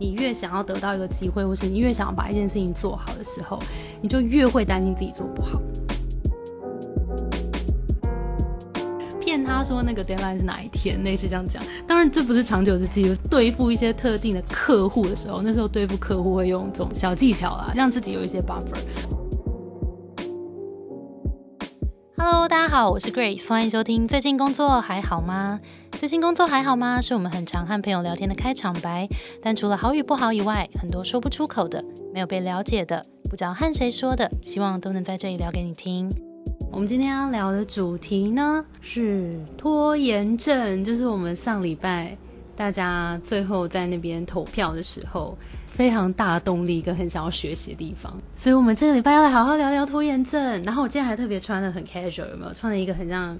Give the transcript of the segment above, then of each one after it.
你越想要得到一个机会，或是你越想要把一件事情做好的时候，你就越会担心自己做不好。骗他说那个 deadline 是哪一天，类似这样讲。当然，这不是长久之计。对付一些特定的客户的时候，那时候对付客户会用这种小技巧啦，让自己有一些 buffer。Hello，大家好，我是 Grace，欢迎收听。最近工作还好吗？最近工作还好吗？是我们很常和朋友聊天的开场白。但除了好与不好以外，很多说不出口的，没有被了解的，不知道和谁说的，希望都能在这里聊给你听。我们今天要聊的主题呢是拖延症，就是我们上礼拜大家最后在那边投票的时候，非常大的动力跟很想要学习的地方。所以，我们这个礼拜要来好好聊聊拖延症。然后，我今天还特别穿的很 casual，有没有？穿了一个很像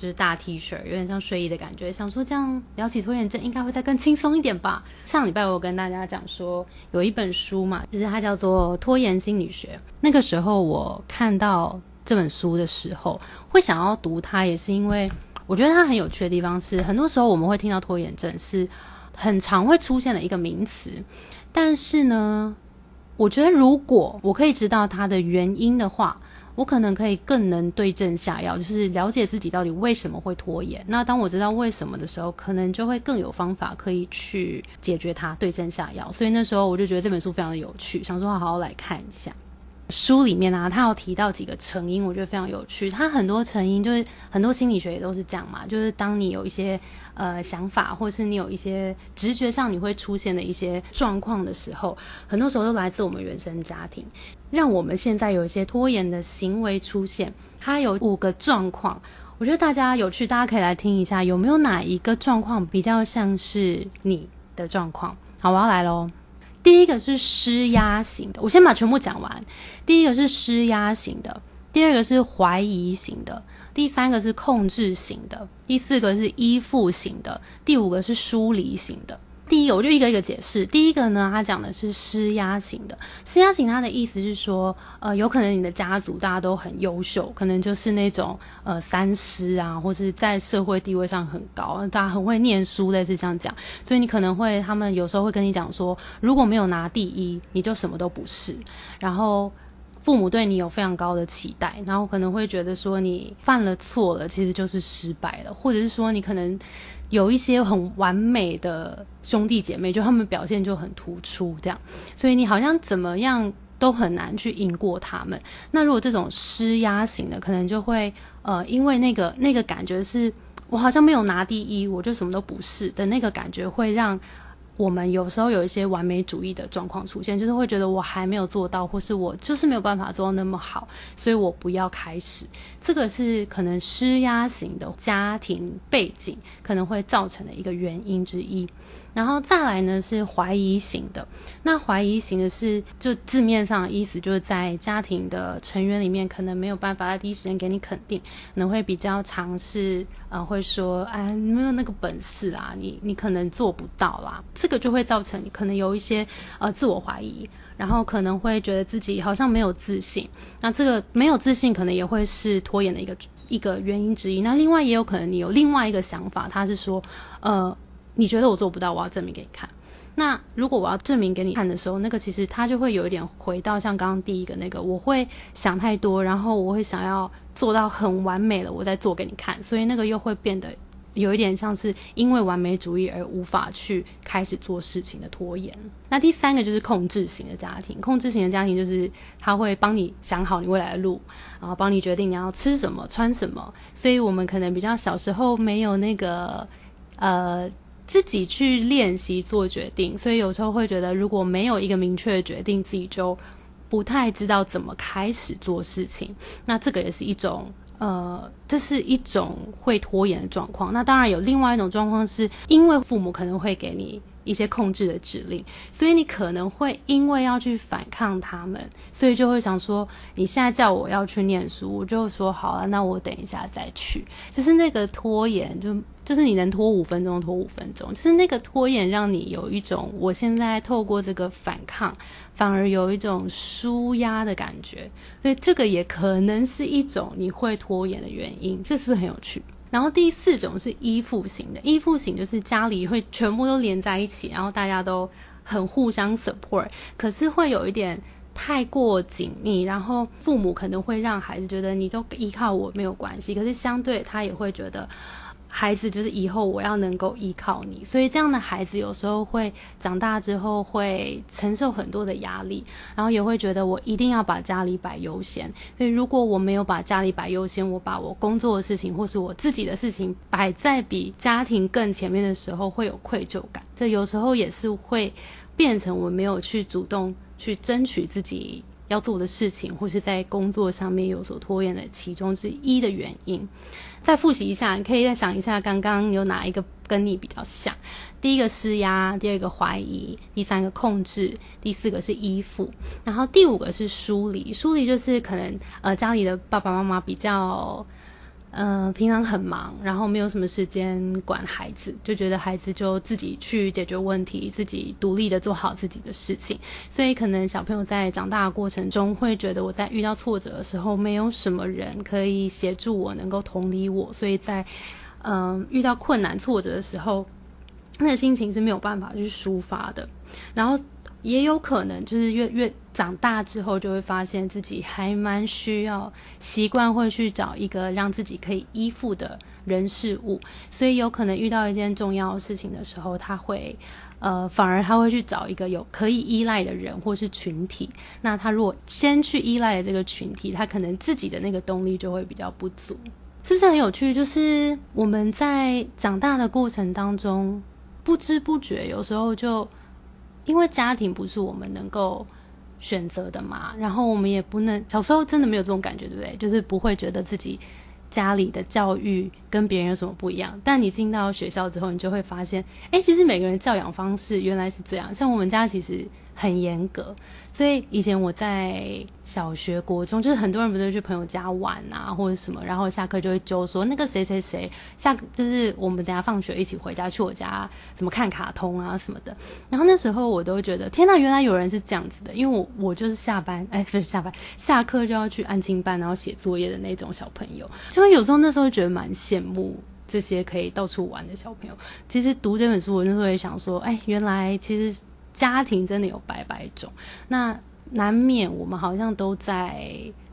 就是大 T 恤，有点像睡衣的感觉。想说这样聊起拖延症，应该会再更轻松一点吧。上礼拜我跟大家讲说，有一本书嘛，就是它叫做《拖延心理学》。那个时候我看到。这本书的时候，会想要读它，也是因为我觉得它很有趣的地方是，很多时候我们会听到拖延症是很常会出现的一个名词，但是呢，我觉得如果我可以知道它的原因的话，我可能可以更能对症下药，就是了解自己到底为什么会拖延。那当我知道为什么的时候，可能就会更有方法可以去解决它，对症下药。所以那时候我就觉得这本书非常的有趣，想说好好来看一下。书里面啊，他有提到几个成因，我觉得非常有趣。他很多成因就是很多心理学也都是这样嘛，就是当你有一些呃想法，或是你有一些直觉上你会出现的一些状况的时候，很多时候都来自我们原生家庭，让我们现在有一些拖延的行为出现。它有五个状况，我觉得大家有趣，大家可以来听一下，有没有哪一个状况比较像是你的状况？好，我要来喽。第一个是施压型的，我先把全部讲完。第一个是施压型的，第二个是怀疑型的，第三个是控制型的，第四个是依附型的，第五个是疏离型的。第一，我就一个一个解释。第一个呢，他讲的是施压型的。施压型，他的意思是说，呃，有可能你的家族大家都很优秀，可能就是那种呃三师啊，或是在社会地位上很高，大家很会念书，类似这样讲。所以你可能会，他们有时候会跟你讲说，如果没有拿第一，你就什么都不是。然后父母对你有非常高的期待，然后可能会觉得说你犯了错了，其实就是失败了，或者是说你可能。有一些很完美的兄弟姐妹，就他们表现就很突出，这样，所以你好像怎么样都很难去赢过他们。那如果这种施压型的，可能就会呃，因为那个那个感觉是我好像没有拿第一，我就什么都不是的那个感觉，会让。我们有时候有一些完美主义的状况出现，就是会觉得我还没有做到，或是我就是没有办法做到那么好，所以我不要开始。这个是可能施压型的家庭背景可能会造成的一个原因之一。然后再来呢是怀疑型的，那怀疑型的是就字面上的意思，就是在家庭的成员里面，可能没有办法在第一时间给你肯定，可能会比较尝试，呃，会说，哎，你没有那个本事啊，你你可能做不到啦，这这个就会造成你可能有一些呃自我怀疑，然后可能会觉得自己好像没有自信，那这个没有自信可能也会是拖延的一个一个原因之一。那另外也有可能你有另外一个想法，他是说，呃。你觉得我做不到，我要证明给你看。那如果我要证明给你看的时候，那个其实他就会有一点回到像刚刚第一个那个，我会想太多，然后我会想要做到很完美了，我再做给你看。所以那个又会变得有一点像是因为完美主义而无法去开始做事情的拖延。那第三个就是控制型的家庭，控制型的家庭就是他会帮你想好你未来的路，然后帮你决定你要吃什么、穿什么。所以我们可能比较小时候没有那个呃。自己去练习做决定，所以有时候会觉得，如果没有一个明确的决定，自己就不太知道怎么开始做事情。那这个也是一种，呃，这是一种会拖延的状况。那当然有另外一种状况，是因为父母可能会给你。一些控制的指令，所以你可能会因为要去反抗他们，所以就会想说，你现在叫我要去念书，我就说好了，那我等一下再去。就是那个拖延，就就是你能拖五分钟拖五分钟，就是那个拖延让你有一种，我现在透过这个反抗，反而有一种舒压的感觉，所以这个也可能是一种你会拖延的原因，这是不是很有趣？然后第四种是依附型的，依附型就是家里会全部都连在一起，然后大家都很互相 support，可是会有一点太过紧密，然后父母可能会让孩子觉得你都依靠我没有关系，可是相对他也会觉得。孩子就是以后我要能够依靠你，所以这样的孩子有时候会长大之后会承受很多的压力，然后也会觉得我一定要把家里摆优先。所以如果我没有把家里摆优先，我把我工作的事情或是我自己的事情摆在比家庭更前面的时候，会有愧疚感。这有时候也是会变成我没有去主动去争取自己要做的事情，或是在工作上面有所拖延的其中之一的原因。再复习一下，你可以再想一下，刚刚有哪一个跟你比较像？第一个施压，第二个怀疑，第三个控制，第四个是依附，然后第五个是疏离。疏离就是可能呃家里的爸爸妈妈比较。嗯，平常很忙，然后没有什么时间管孩子，就觉得孩子就自己去解决问题，自己独立的做好自己的事情。所以可能小朋友在长大的过程中，会觉得我在遇到挫折的时候，没有什么人可以协助我，能够同理我。所以在嗯遇到困难挫折的时候，那个心情是没有办法去抒发的。然后。也有可能就是越越长大之后，就会发现自己还蛮需要习惯会去找一个让自己可以依附的人事物，所以有可能遇到一件重要的事情的时候，他会呃反而他会去找一个有可以依赖的人或是群体。那他如果先去依赖这个群体，他可能自己的那个动力就会比较不足，是不是很有趣？就是我们在长大的过程当中，不知不觉有时候就。因为家庭不是我们能够选择的嘛，然后我们也不能小时候真的没有这种感觉，对不对？就是不会觉得自己家里的教育跟别人有什么不一样。但你进到学校之后，你就会发现，哎，其实每个人教养方式原来是这样。像我们家其实。很严格，所以以前我在小学、国中，就是很多人不是去朋友家玩啊，或者什么，然后下课就会揪说那个谁谁谁下，就是我们等下放学一起回家去我家，怎么看卡通啊什么的。然后那时候我都觉得天呐，原来有人是这样子的，因为我我就是下班，哎，不是下班，下课就要去安亲班，然后写作业的那种小朋友。所以有时候那时候觉得蛮羡慕这些可以到处玩的小朋友。其实读这本书，我那时候也想说，哎，原来其实。家庭真的有百百种，那难免我们好像都在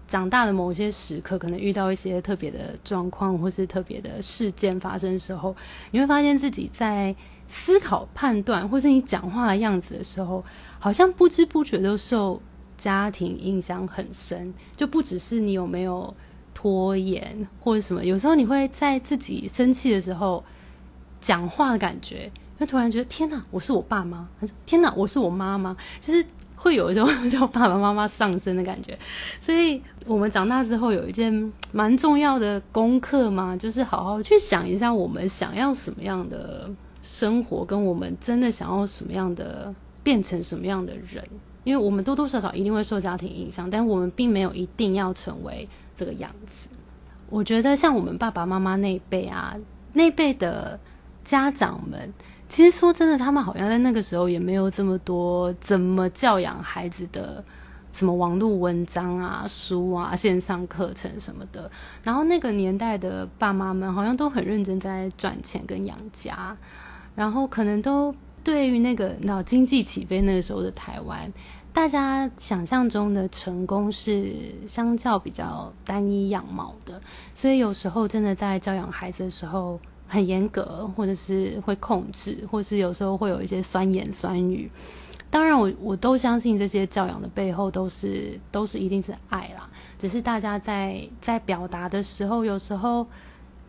长大的某些时刻，可能遇到一些特别的状况，或是特别的事件发生的时候，你会发现自己在思考、判断，或是你讲话的样子的时候，好像不知不觉都受家庭影响很深。就不只是你有没有拖延或者什么，有时候你会在自己生气的时候讲话的感觉。就突然觉得天哪，我是我爸妈，他说天哪，我是我妈妈，就是会有一种 叫爸爸妈妈上身的感觉。所以我们长大之后有一件蛮重要的功课嘛，就是好好去想一下我们想要什么样的生活，跟我们真的想要什么样的变成什么样的人。因为我们多多少少一定会受家庭影响，但我们并没有一定要成为这个样子。我觉得像我们爸爸妈妈那一辈啊，那辈的家长们。其实说真的，他们好像在那个时候也没有这么多怎么教养孩子的什么网络文章啊、书啊、线上课程什么的。然后那个年代的爸妈们好像都很认真在赚钱跟养家，然后可能都对于那个脑经济起飞那个时候的台湾，大家想象中的成功是相较比较单一样貌的，所以有时候真的在教养孩子的时候。很严格，或者是会控制，或是有时候会有一些酸言酸语。当然，我我都相信这些教养的背后都是都是一定是爱啦。只是大家在在表达的时候，有时候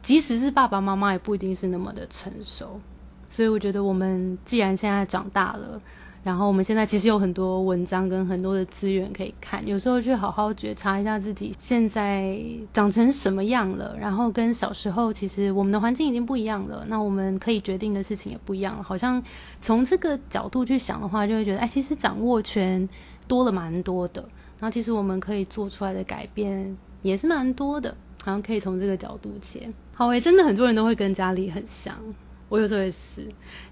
即使是爸爸妈妈，也不一定是那么的成熟。所以，我觉得我们既然现在长大了。然后我们现在其实有很多文章跟很多的资源可以看，有时候去好好觉察一下自己现在长成什么样了，然后跟小时候其实我们的环境已经不一样了，那我们可以决定的事情也不一样了。好像从这个角度去想的话，就会觉得，哎，其实掌握权多了蛮多的，然后其实我们可以做出来的改变也是蛮多的，好像可以从这个角度切。好诶，真的很多人都会跟家里很像。我有时候也是，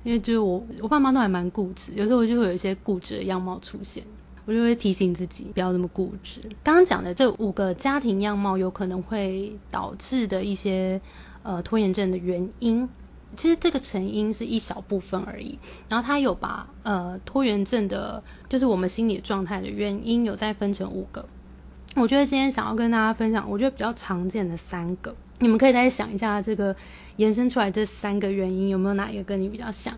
因为就是我我爸妈都还蛮固执，有时候我就会有一些固执的样貌出现，我就会提醒自己不要那么固执。刚刚讲的这五个家庭样貌有可能会导致的一些呃拖延症的原因，其实这个成因是一小部分而已。然后他有把呃拖延症的，就是我们心理状态的原因，有再分成五个。我觉得今天想要跟大家分享，我觉得比较常见的三个，你们可以再想一下，这个延伸出来这三个原因有没有哪一个跟你比较像？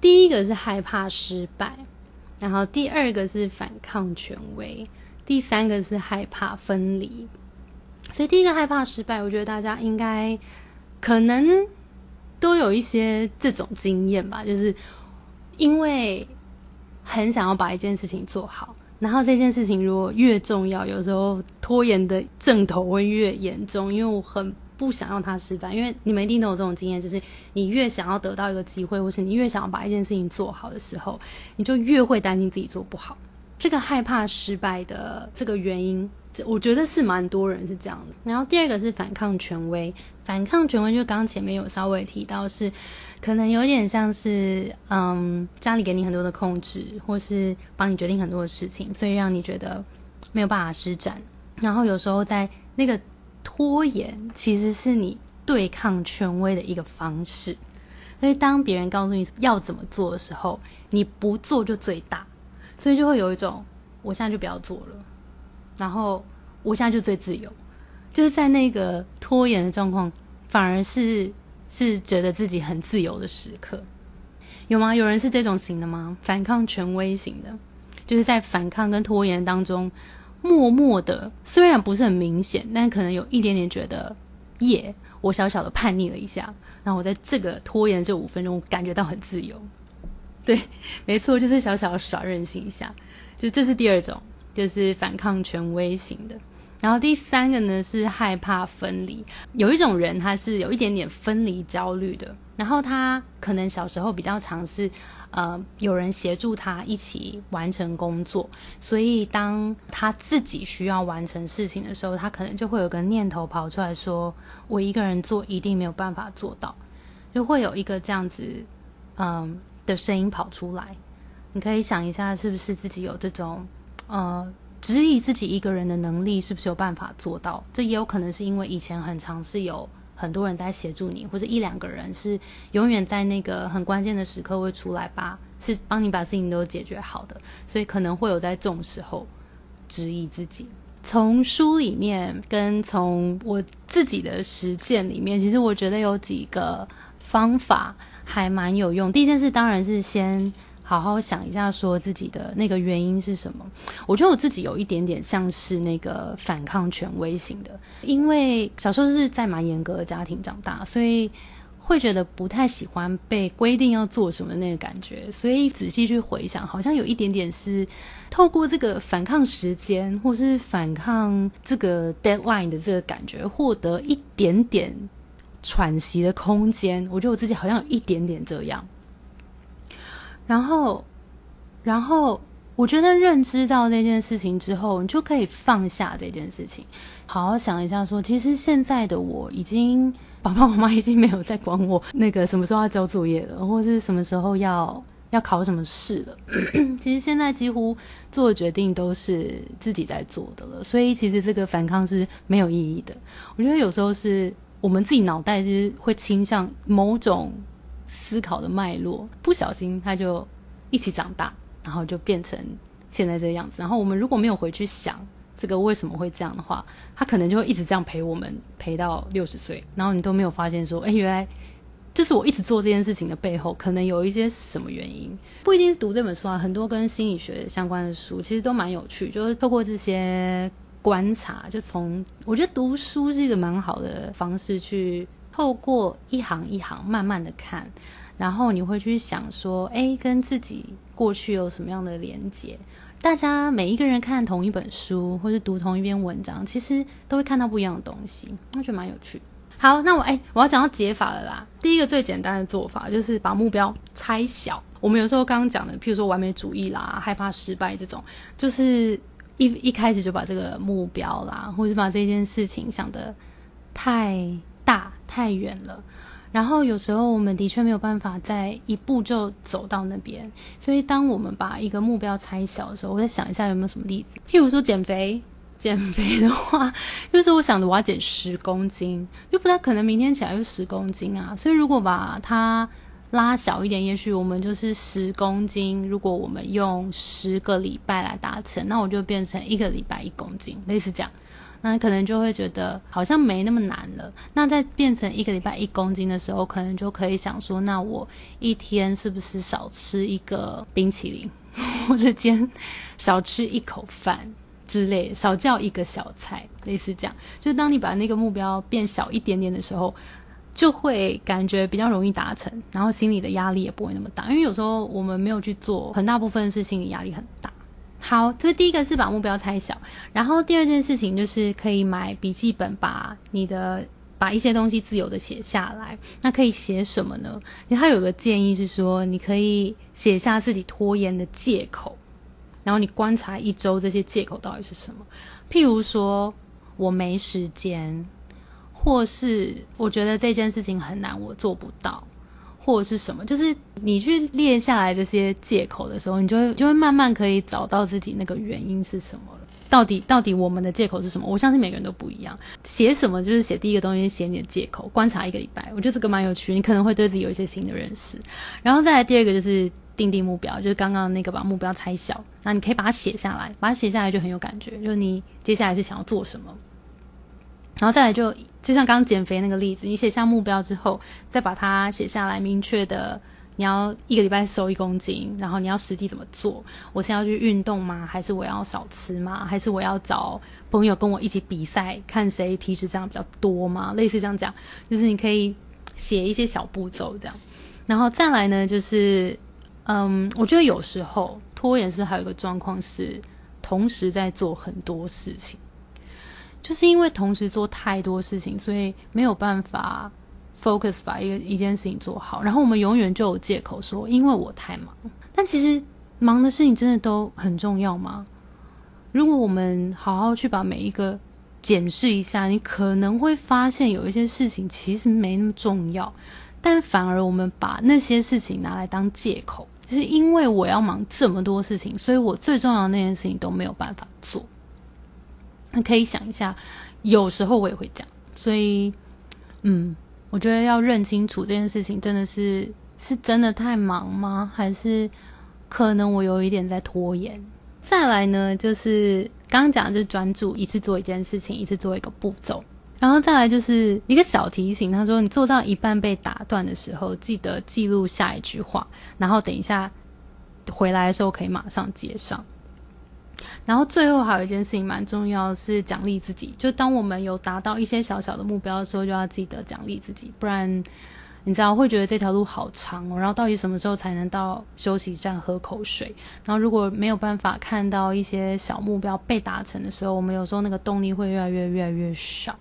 第一个是害怕失败，然后第二个是反抗权威，第三个是害怕分离。所以第一个害怕失败，我觉得大家应该可能都有一些这种经验吧，就是因为很想要把一件事情做好，然后这件事情如果越重要，有时候拖延的症头会越严重，因为我很不想让它失败，因为你们一定都有这种经验，就是你越想要得到一个机会，或是你越想要把一件事情做好的时候，你就越会担心自己做不好。这个害怕失败的这个原因。我觉得是蛮多人是这样的。然后第二个是反抗权威，反抗权威就刚前面有稍微提到，是可能有点像是嗯家里给你很多的控制，或是帮你决定很多的事情，所以让你觉得没有办法施展。然后有时候在那个拖延，其实是你对抗权威的一个方式。所以当别人告诉你要怎么做的时候，你不做就最大，所以就会有一种我现在就不要做了。然后我现在就最自由，就是在那个拖延的状况，反而是是觉得自己很自由的时刻，有吗？有人是这种型的吗？反抗权威型的，就是在反抗跟拖延当中，默默的，虽然不是很明显，但可能有一点点觉得，耶，我小小的叛逆了一下，然后我在这个拖延这五分钟感觉到很自由，对，没错，就是小小的耍任性一下，就这是第二种。就是反抗权威型的，然后第三个呢是害怕分离。有一种人他是有一点点分离焦虑的，然后他可能小时候比较尝试，呃，有人协助他一起完成工作，所以当他自己需要完成事情的时候，他可能就会有个念头跑出来说：“我一个人做一定没有办法做到。”就会有一个这样子，嗯的声音跑出来。你可以想一下，是不是自己有这种？呃，质疑自己一个人的能力是不是有办法做到？这也有可能是因为以前很长是有很多人在协助你，或者一两个人是永远在那个很关键的时刻会出来把是帮你把事情都解决好的，所以可能会有在这种时候质疑自己。从书里面跟从我自己的实践里面，其实我觉得有几个方法还蛮有用。第一件事当然是先。好好想一下，说自己的那个原因是什么？我觉得我自己有一点点像是那个反抗权威型的，因为小时候是在蛮严格的家庭长大，所以会觉得不太喜欢被规定要做什么那个感觉。所以仔细去回想，好像有一点点是透过这个反抗时间，或是反抗这个 deadline 的这个感觉，获得一点点喘息的空间。我觉得我自己好像有一点点这样。然后，然后，我觉得认知到那件事情之后，你就可以放下这件事情，好好想一下，说其实现在的我已经，爸爸妈妈已经没有在管我那个什么时候要交作业了，或是什么时候要要考什么试了。其实现在几乎做的决定都是自己在做的了，所以其实这个反抗是没有意义的。我觉得有时候是我们自己脑袋就是会倾向某种。思考的脉络，不小心他就一起长大，然后就变成现在这个样子。然后我们如果没有回去想这个为什么会这样的话，他可能就会一直这样陪我们陪到六十岁，然后你都没有发现说，哎，原来这是我一直做这件事情的背后，可能有一些什么原因。不一定是读这本书啊，很多跟心理学相关的书其实都蛮有趣，就是透过这些观察，就从我觉得读书是一个蛮好的方式去。透过一行一行慢慢的看，然后你会去想说，哎，跟自己过去有什么样的连接？大家每一个人看同一本书，或是读同一篇文章，其实都会看到不一样的东西，我觉得蛮有趣。好，那我哎，我要讲到解法了啦。第一个最简单的做法就是把目标拆小。我们有时候刚刚讲的，譬如说完美主义啦、害怕失败这种，就是一一开始就把这个目标啦，或是把这件事情想的太。大太远了，然后有时候我们的确没有办法在一步就走到那边，所以当我们把一个目标拆小的时候，我再想一下有没有什么例子，譬如说减肥，减肥的话，就是我想着我要减十公斤，又不太可能明天起来就十公斤啊。所以如果把它拉小一点，也许我们就是十公斤。如果我们用十个礼拜来达成，那我就变成一个礼拜一公斤，类似这样。那可能就会觉得好像没那么难了。那在变成一个礼拜一公斤的时候，可能就可以想说，那我一天是不是少吃一个冰淇淋，或者今天少吃一口饭？之类，少叫一个小菜，类似这样。就当你把那个目标变小一点点的时候，就会感觉比较容易达成，然后心里的压力也不会那么大。因为有时候我们没有去做，很大部分是心理压力很大。好，所以第一个是把目标拆小，然后第二件事情就是可以买笔记本，把你的把一些东西自由的写下来。那可以写什么呢？他有个建议是说，你可以写下自己拖延的借口。然后你观察一周这些借口到底是什么？譬如说我没时间，或是我觉得这件事情很难，我做不到，或者是什么？就是你去列下来这些借口的时候，你就会就会慢慢可以找到自己那个原因是什么了。到底到底我们的借口是什么？我相信每个人都不一样。写什么就是写第一个东西，写你的借口。观察一个礼拜，我觉得这个蛮有趣，你可能会对自己有一些新的认识。然后再来第二个就是。定定目标，就是刚刚那个把目标拆小，那你可以把它写下来，把它写下来就很有感觉，就是你接下来是想要做什么，然后再来就就像刚减肥那个例子，你写下目标之后，再把它写下来，明确的你要一个礼拜瘦一公斤，然后你要实际怎么做？我是要去运动吗？还是我要少吃吗？还是我要找朋友跟我一起比赛，看谁体脂肪比较多吗？类似这样讲，就是你可以写一些小步骤这样，然后再来呢，就是。嗯，我觉得有时候拖延是还有一个状况是，同时在做很多事情，就是因为同时做太多事情，所以没有办法 focus 把一个一件事情做好。然后我们永远就有借口说，因为我太忙。但其实忙的事情真的都很重要吗？如果我们好好去把每一个检视一下，你可能会发现有一些事情其实没那么重要，但反而我们把那些事情拿来当借口。就是因为我要忙这么多事情，所以我最重要的那件事情都没有办法做。那可以想一下，有时候我也会这样，所以，嗯，我觉得要认清楚这件事情，真的是是真的太忙吗？还是可能我有一点在拖延？再来呢，就是刚刚讲，就是专注一次做一件事情，一次做一个步骤。然后再来就是一个小提醒，他说你做到一半被打断的时候，记得记录下一句话，然后等一下回来的时候可以马上接上。然后最后还有一件事情蛮重要，是奖励自己。就当我们有达到一些小小的目标的时候，就要记得奖励自己，不然你知道会觉得这条路好长哦。然后到底什么时候才能到休息站喝口水？然后如果没有办法看到一些小目标被达成的时候，我们有时候那个动力会越来越越来越少。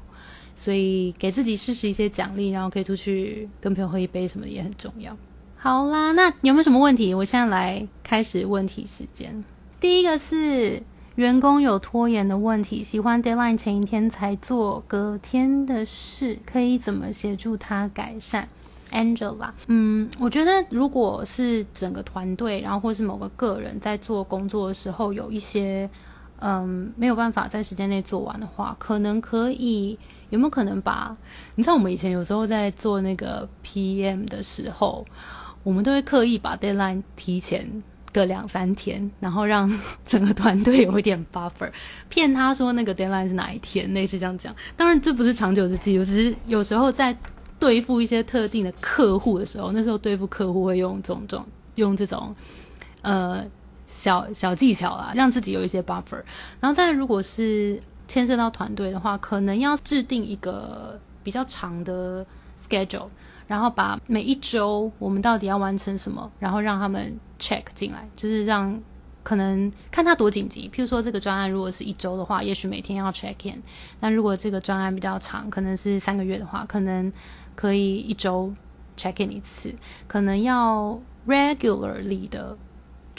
所以给自己试试一些奖励，然后可以出去跟朋友喝一杯什么的也很重要。好啦，那有没有什么问题？我现在来开始问题时间。第一个是员工有拖延的问题，喜欢 deadline 前一天才做隔天的事，可以怎么协助他改善？Angela，嗯，我觉得如果是整个团队，然后或是某个个人在做工作的时候有一些嗯没有办法在时间内做完的话，可能可以。有没有可能把？你知道我们以前有时候在做那个 PM 的时候，我们都会刻意把 deadline 提前个两三天，然后让 整个团队有一点 buffer，骗他说那个 deadline 是哪一天，类似这样讲。当然这不是长久之计，只是有时候在对付一些特定的客户的时候，那时候对付客户会用这种种用这种呃小小技巧啦，让自己有一些 buffer。然后再如果是。牵涉到团队的话，可能要制定一个比较长的 schedule，然后把每一周我们到底要完成什么，然后让他们 check 进来，就是让可能看他多紧急。譬如说这个专案如果是一周的话，也许每天要 check in；那如果这个专案比较长，可能是三个月的话，可能可以一周 check in 一次，可能要 regularly 的。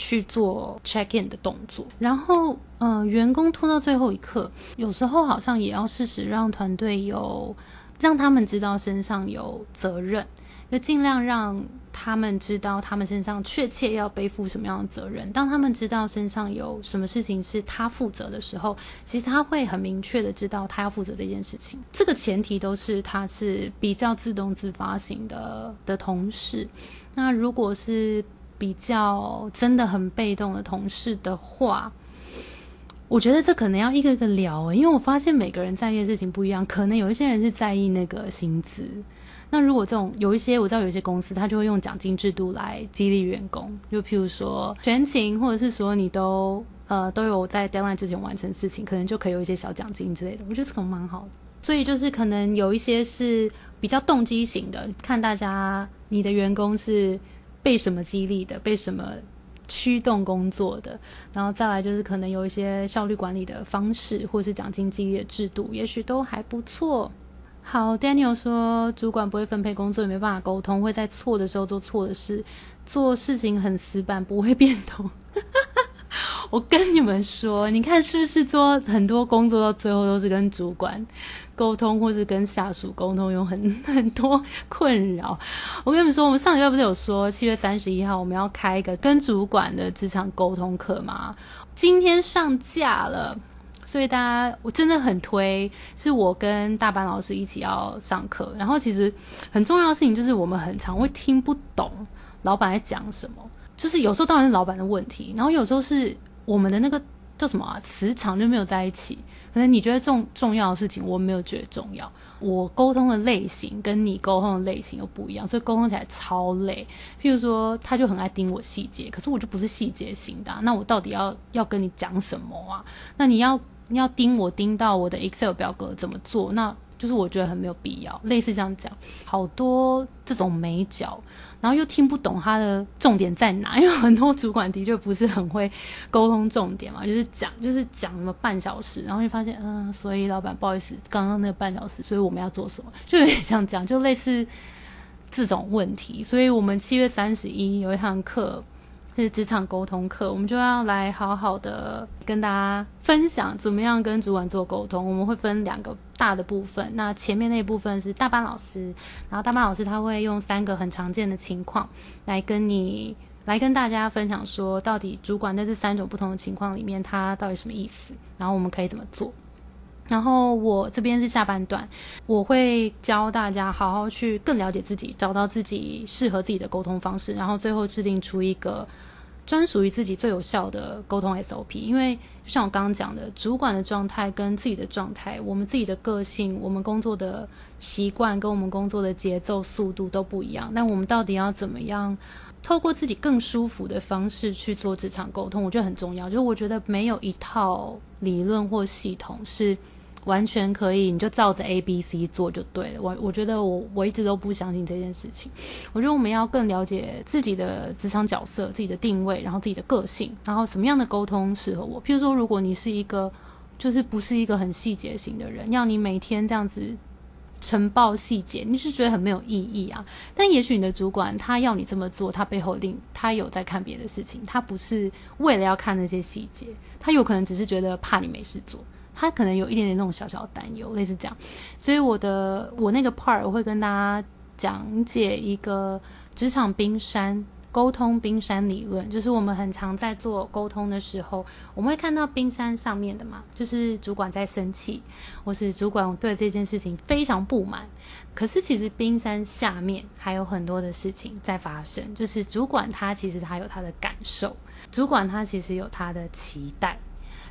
去做 check in 的动作，然后，嗯，员工拖到最后一刻，有时候好像也要适时让团队有，让他们知道身上有责任，就尽量让他们知道他们身上确切要背负什么样的责任。当他们知道身上有什么事情是他负责的时候，其实他会很明确的知道他要负责这件事情。这个前提都是他是比较自动自发型的的同事。那如果是比较真的很被动的同事的话，我觉得这可能要一个一个聊，因为我发现每个人在意的事情不一样，可能有一些人是在意那个薪资。那如果这种有一些我知道有一些公司，他就会用奖金制度来激励员工，就譬如说全勤，或者是说你都呃都有在 deadline 之前完成事情，可能就可以有一些小奖金之类的。我觉得这个蛮好的。所以就是可能有一些是比较动机型的，看大家你的员工是被什么激励的，被什么驱动工作的，然后再来就是可能有一些效率管理的方式，或是奖金激励的制度，也许都还不错。好，Daniel 说，主管不会分配工作，也没办法沟通，会在错的时候做错的事，做事情很死板，不会变通。我跟你们说，你看是不是做很多工作到最后都是跟主管沟通，或是跟下属沟通，有很 很多困扰。我跟你们说，我们上礼拜不是有说七月三十一号我们要开一个跟主管的职场沟通课吗？今天上架了。所以大家，我真的很推，是我跟大班老师一起要上课。然后其实很重要的事情就是，我们很常会听不懂老板在讲什么。就是有时候当然是老板的问题，然后有时候是我们的那个叫什么啊，磁场就没有在一起。可能你觉得重重要的事情，我没有觉得重要。我沟通的类型跟你沟通的类型又不一样，所以沟通起来超累。譬如说，他就很爱盯我细节，可是我就不是细节型的。那我到底要要跟你讲什么啊？那你要。你要盯我盯到我的 Excel 表格怎么做，那就是我觉得很没有必要。类似这样讲，好多这种美角，然后又听不懂他的重点在哪，因为很多主管的确不是很会沟通重点嘛，就是讲就是讲什么半小时，然后就发现嗯，所以老板不好意思，刚刚那个半小时，所以我们要做什么，就有点像这样，就类似这种问题。所以我们七月三十一有一堂课。是职场沟通课，我们就要来好好的跟大家分享怎么样跟主管做沟通。我们会分两个大的部分，那前面那部分是大班老师，然后大班老师他会用三个很常见的情况来跟你来跟大家分享，说到底主管在这三种不同的情况里面，他到底什么意思，然后我们可以怎么做。然后我这边是下半段，我会教大家好好去更了解自己，找到自己适合自己的沟通方式，然后最后制定出一个。专属于自己最有效的沟通 SOP，因为像我刚刚讲的，主管的状态跟自己的状态，我们自己的个性，我们工作的习惯跟我们工作的节奏速度都不一样。那我们到底要怎么样透过自己更舒服的方式去做职场沟通？我觉得很重要。就是我觉得没有一套理论或系统是。完全可以，你就照着 A、B、C 做就对了。我我觉得我我一直都不相信这件事情。我觉得我们要更了解自己的职场角色、自己的定位，然后自己的个性，然后什么样的沟通适合我。譬如说，如果你是一个就是不是一个很细节型的人，要你每天这样子呈报细节，你是觉得很没有意义啊。但也许你的主管他要你这么做，他背后另他有在看别的事情，他不是为了要看那些细节，他有可能只是觉得怕你没事做。他可能有一点点那种小小的担忧，类似这样，所以我的我那个 part 我会跟大家讲解一个职场冰山沟通冰山理论，就是我们很常在做沟通的时候，我们会看到冰山上面的嘛，就是主管在生气，或是主管对这件事情非常不满，可是其实冰山下面还有很多的事情在发生，就是主管他其实他有他的感受，主管他其实有他的期待。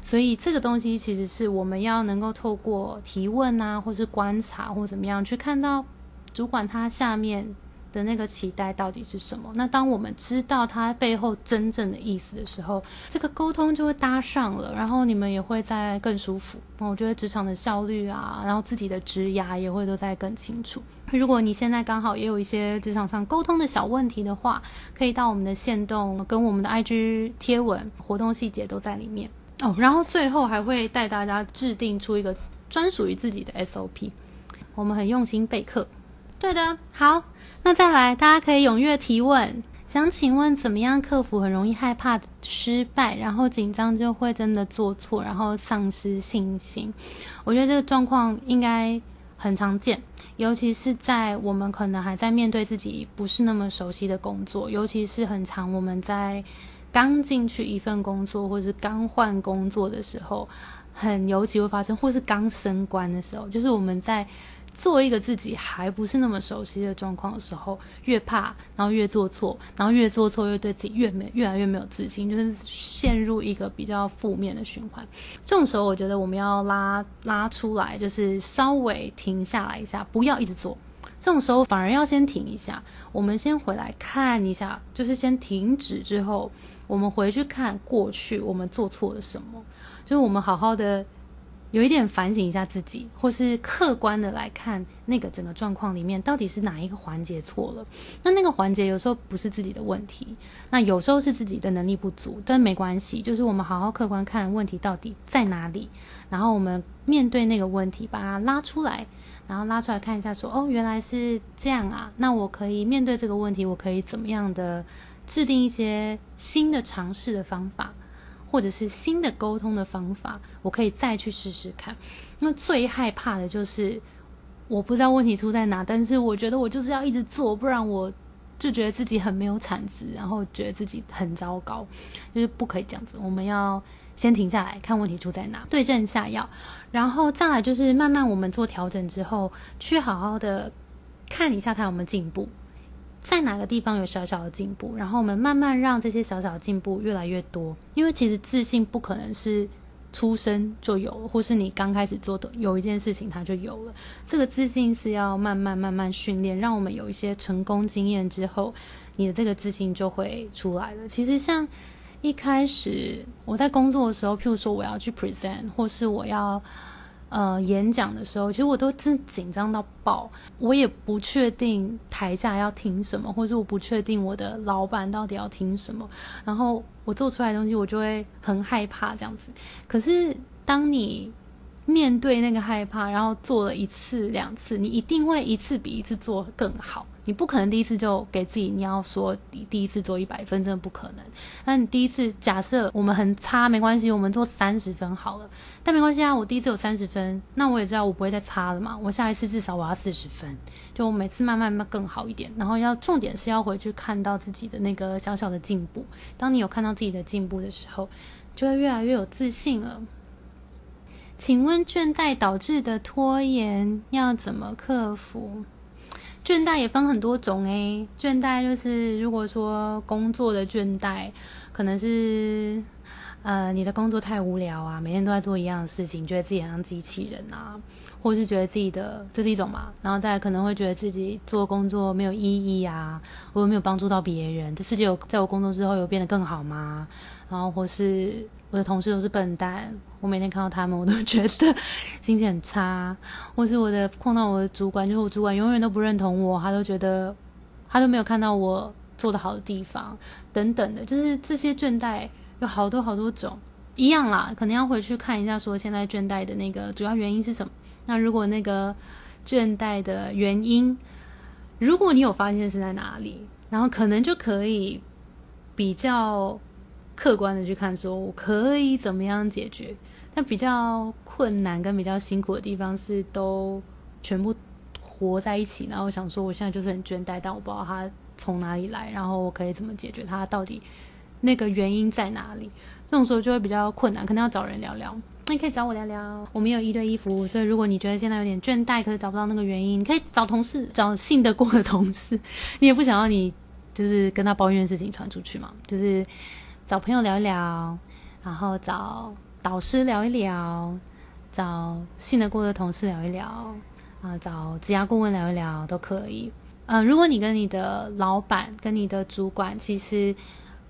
所以这个东西其实是我们要能够透过提问啊，或是观察或怎么样去看到主管他下面的那个期待到底是什么。那当我们知道他背后真正的意思的时候，这个沟通就会搭上了，然后你们也会在更舒服。我觉得职场的效率啊，然后自己的职涯也会都在更清楚。如果你现在刚好也有一些职场上沟通的小问题的话，可以到我们的线动跟我们的 IG 贴文，活动细节都在里面。哦，然后最后还会带大家制定出一个专属于自己的 SOP，我们很用心备课。对的，好，那再来，大家可以踊跃提问。想请问，怎么样克服很容易害怕失败，然后紧张就会真的做错，然后丧失信心？我觉得这个状况应该很常见，尤其是在我们可能还在面对自己不是那么熟悉的工作，尤其是很长我们在刚进去一份工作或是刚换工作的时候，很尤其会发生，或是刚升官的时候，就是我们在。做一个自己还不是那么熟悉的状况的时候，越怕，然后越做错，然后越做错，越对自己越没越来越没有自信，就是陷入一个比较负面的循环。这种时候，我觉得我们要拉拉出来，就是稍微停下来一下，不要一直做。这种时候反而要先停一下，我们先回来看一下，就是先停止之后，我们回去看过去我们做错了什么，就是我们好好的。有一点反省一下自己，或是客观的来看那个整个状况里面到底是哪一个环节错了。那那个环节有时候不是自己的问题，那有时候是自己的能力不足，但没关系，就是我们好好客观看问题到底在哪里，然后我们面对那个问题，把它拉出来，然后拉出来看一下，说哦，原来是这样啊，那我可以面对这个问题，我可以怎么样的制定一些新的尝试的方法。或者是新的沟通的方法，我可以再去试试看。那最害怕的就是我不知道问题出在哪，但是我觉得我就是要一直做，不然我就觉得自己很没有产值，然后觉得自己很糟糕，就是不可以这样子。我们要先停下来看问题出在哪，对症下药，然后再来就是慢慢我们做调整之后，去好好的看一下他有没有进步。在哪个地方有小小的进步，然后我们慢慢让这些小小的进步越来越多。因为其实自信不可能是出生就有，或是你刚开始做的有一件事情它就有了。这个自信是要慢慢慢慢训练，让我们有一些成功经验之后，你的这个自信就会出来了。其实像一开始我在工作的时候，譬如说我要去 present，或是我要。呃，演讲的时候，其实我都真紧张到爆，我也不确定台下要听什么，或者我不确定我的老板到底要听什么，然后我做出来的东西，我就会很害怕这样子。可是当你面对那个害怕，然后做了一次两次，你一定会一次比一次做更好。你不可能第一次就给自己，你要说第一次做一百分，真的不可能。那你第一次假设我们很差，没关系，我们做三十分好了。但没关系啊，我第一次有三十分，那我也知道我不会再差了嘛。我下一次至少我要四十分，就我每次慢慢慢更好一点。然后要重点是要回去看到自己的那个小小的进步。当你有看到自己的进步的时候，就会越来越有自信了。请问倦怠导致的拖延要怎么克服？倦怠也分很多种诶，倦怠就是如果说工作的倦怠，可能是呃你的工作太无聊啊，每天都在做一样的事情，觉得自己很像机器人啊，或是觉得自己的这是一种嘛，然后再可能会觉得自己做工作没有意义啊，我有没有帮助到别人，这世界有在我工作之后有变得更好吗？然后或是我的同事都是笨蛋。我每天看到他们，我都觉得 心情很差，或是我的碰到我的主管，就是我主管永远都不认同我，他都觉得他都没有看到我做的好的地方，等等的，就是这些倦怠有好多好多种，一样啦，可能要回去看一下，说现在倦怠的那个主要原因是什么。那如果那个倦怠的原因，如果你有发现是在哪里，然后可能就可以比较。客观的去看，说我可以怎么样解决？但比较困难跟比较辛苦的地方是都全部活在一起。然后我想说，我现在就是很倦怠，但我不知道它从哪里来，然后我可以怎么解决它？到底那个原因在哪里？这种时候就会比较困难，可能要找人聊聊。那你可以找我聊聊，我们有一对一服务，所以如果你觉得现在有点倦怠，可是找不到那个原因，你可以找同事，找信得过的同事。你也不想要你就是跟他抱怨的事情传出去嘛，就是。找朋友聊一聊，然后找导师聊一聊，找信得过的同事聊一聊，啊，找职涯顾问聊一聊都可以。嗯，如果你跟你的老板、跟你的主管其实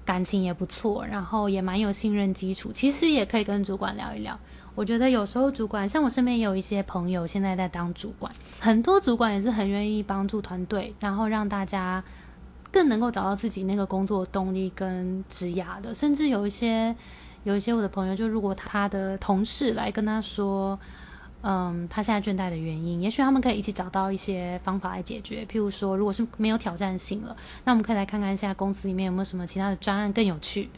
感情也不错，然后也蛮有信任基础，其实也可以跟主管聊一聊。我觉得有时候主管，像我身边也有一些朋友现在在当主管，很多主管也是很愿意帮助团队，然后让大家。更能够找到自己那个工作动力跟职涯的，甚至有一些有一些我的朋友，就如果他的同事来跟他说，嗯，他现在倦怠的原因，也许他们可以一起找到一些方法来解决。譬如说，如果是没有挑战性了，那我们可以来看看现在公司里面有没有什么其他的专案更有趣，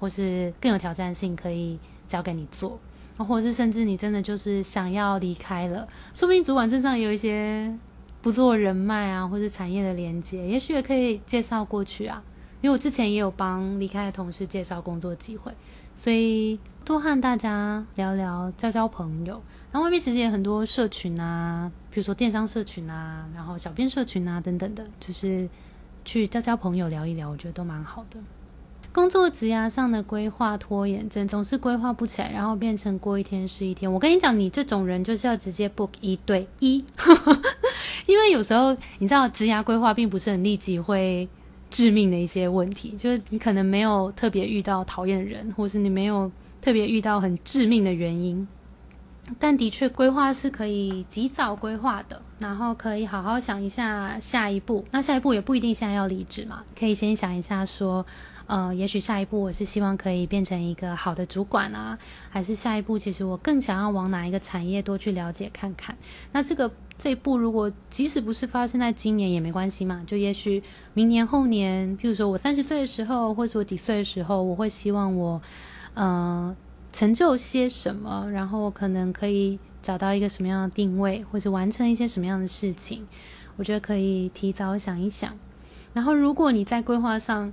或是更有挑战性可以交给你做。或者是甚至你真的就是想要离开了，说不定主管身上也有一些不做人脉啊，或者产业的连接，也许也可以介绍过去啊。因为我之前也有帮离开的同事介绍工作机会，所以多和大家聊聊，交交朋友。然后外面其实也很多社群啊，比如说电商社群啊，然后小编社群啊等等的，就是去交交朋友聊一聊，我觉得都蛮好的。工作职涯上的规划拖延症，总是规划不起来，然后变成过一天是一天。我跟你讲，你这种人就是要直接 book 一对一，因为有时候你知道职涯规划并不是很立即会。致命的一些问题，就是你可能没有特别遇到讨厌的人，或是你没有特别遇到很致命的原因，但的确规划是可以及早规划的，然后可以好好想一下下一步。那下一步也不一定现在要离职嘛，可以先想一下说。呃，也许下一步我是希望可以变成一个好的主管啊，还是下一步其实我更想要往哪一个产业多去了解看看。那这个这一步如果即使不是发生在今年也没关系嘛，就也许明年后年，譬如说我三十岁的时候，或者我几岁的时候，我会希望我呃成就些什么，然后可能可以找到一个什么样的定位，或者完成一些什么样的事情，我觉得可以提早想一想。然后如果你在规划上，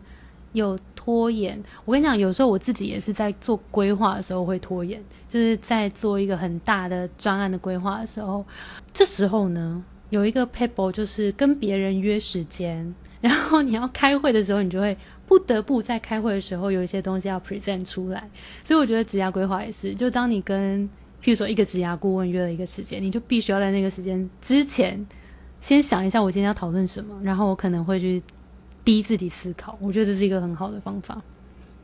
有拖延，我跟你讲，有时候我自己也是在做规划的时候会拖延，就是在做一个很大的专案的规划的时候，这时候呢，有一个 paper 就是跟别人约时间，然后你要开会的时候，你就会不得不在开会的时候有一些东西要 present 出来，所以我觉得职涯规划也是，就当你跟譬如说一个职涯顾问约了一个时间，你就必须要在那个时间之前先想一下我今天要讨论什么，然后我可能会去。逼自己思考，我觉得这是一个很好的方法。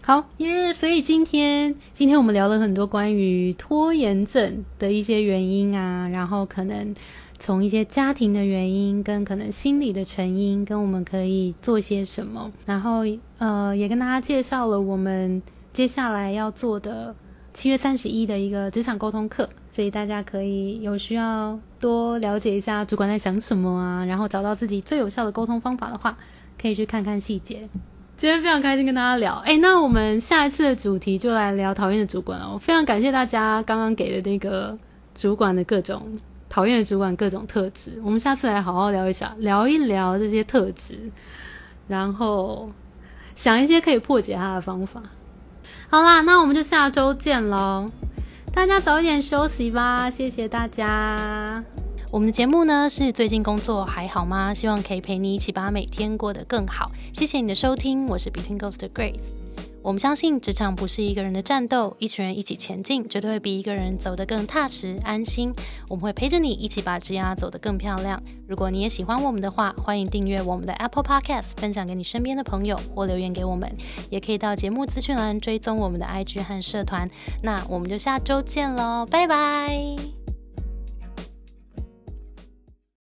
好耶，所以今天今天我们聊了很多关于拖延症的一些原因啊，然后可能从一些家庭的原因跟可能心理的成因，跟我们可以做些什么，然后呃也跟大家介绍了我们接下来要做的七月三十一的一个职场沟通课，所以大家可以有需要多了解一下主管在想什么啊，然后找到自己最有效的沟通方法的话。可以去看看细节。今天非常开心跟大家聊，哎，那我们下一次的主题就来聊讨厌的主管哦。非常感谢大家刚刚给的那个主管的各种讨厌的主管各种特质，我们下次来好好聊一下，聊一聊这些特质，然后想一些可以破解他的方法。好啦，那我们就下周见喽，大家早一点休息吧，谢谢大家。我们的节目呢是最近工作还好吗？希望可以陪你一起把每天过得更好。谢谢你的收听，我是 Between Ghost 的 Grace。我们相信职场不是一个人的战斗，一群人一起前进，绝对会比一个人走得更踏实安心。我们会陪着你一起把职涯走得更漂亮。如果你也喜欢我们的话，欢迎订阅我们的 Apple Podcast，分享给你身边的朋友，或留言给我们。也可以到节目资讯栏追踪我们的 IG 和社团。那我们就下周见喽，拜拜。